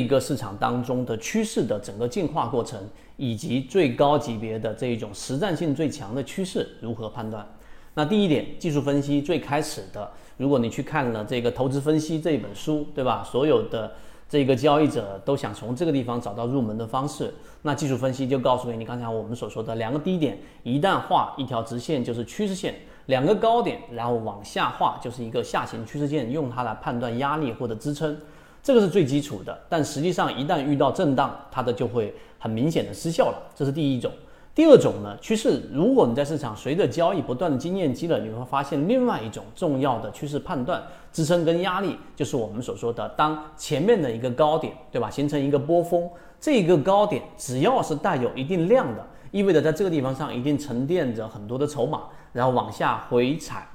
一个市场当中的趋势的整个进化过程，以及最高级别的这一种实战性最强的趋势如何判断？那第一点，技术分析最开始的，如果你去看了这个投资分析这一本书，对吧？所有的这个交易者都想从这个地方找到入门的方式，那技术分析就告诉给你，刚才我们所说的两个低点，一旦画一条直线就是趋势线，两个高点，然后往下画就是一个下行趋势线，用它来判断压力或者支撑。这个是最基础的，但实际上一旦遇到震荡，它的就会很明显的失效了。这是第一种。第二种呢，趋势，如果你在市场随着交易不断的经验积累，你会发现另外一种重要的趋势判断，支撑跟压力，就是我们所说的，当前面的一个高点，对吧，形成一个波峰，这个高点只要是带有一定量的，意味着在这个地方上一定沉淀着很多的筹码，然后往下回踩，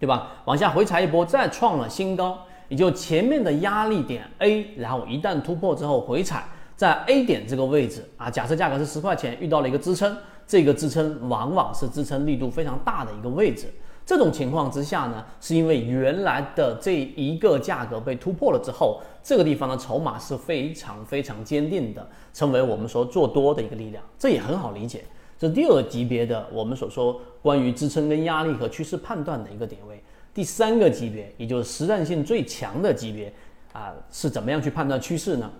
对吧？往下回踩一波，再创了新高。也就前面的压力点 A，然后一旦突破之后回踩，在 A 点这个位置啊，假设价格是十块钱，遇到了一个支撑，这个支撑往往是支撑力度非常大的一个位置。这种情况之下呢，是因为原来的这一个价格被突破了之后，这个地方的筹码是非常非常坚定的，成为我们说做多的一个力量，这也很好理解。这第二级别的我们所说关于支撑跟压力和趋势判断的一个点位。第三个级别，也就是实战性最强的级别，啊，是怎么样去判断趋势呢？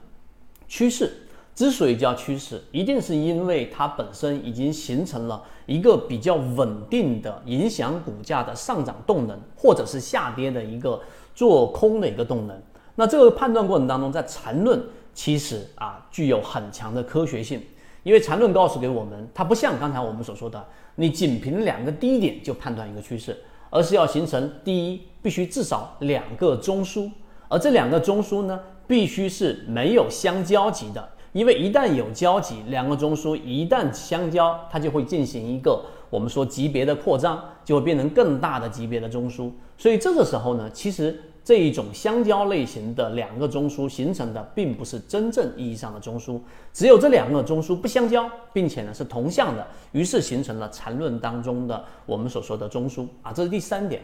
趋势之所以叫趋势，一定是因为它本身已经形成了一个比较稳定的影响股价的上涨动能，或者是下跌的一个做空的一个动能。那这个判断过程当中，在缠论其实啊具有很强的科学性，因为缠论告诉给我们，它不像刚才我们所说的，你仅凭两个低点就判断一个趋势。而是要形成第一，必须至少两个中枢，而这两个中枢呢，必须是没有相交集的，因为一旦有交集，两个中枢一旦相交，它就会进行一个我们说级别的扩张，就会变成更大的级别的中枢，所以这个时候呢，其实。这一种相交类型的两个中枢形成的，并不是真正意义上的中枢，只有这两个中枢不相交，并且呢是同向的，于是形成了缠论当中的我们所说的中枢啊，这是第三点。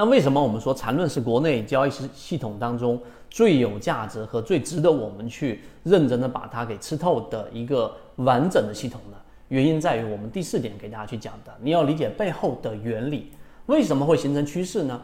那为什么我们说缠论是国内交易系系统当中最有价值和最值得我们去认真的把它给吃透的一个完整的系统呢？原因在于我们第四点给大家去讲的，你要理解背后的原理，为什么会形成趋势呢？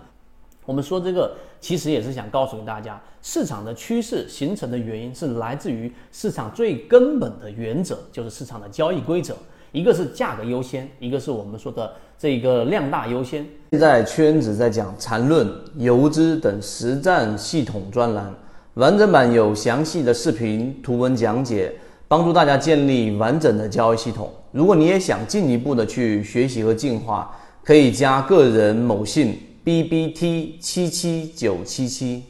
我们说这个其实也是想告诉给大家，市场的趋势形成的原因是来自于市场最根本的原则，就是市场的交易规则，一个是价格优先，一个是我们说的这个量大优先。现在圈子在讲缠论、游资等实战系统专栏，完整版有详细的视频、图文讲解，帮助大家建立完整的交易系统。如果你也想进一步的去学习和进化，可以加个人某信。B B T 七七九七七。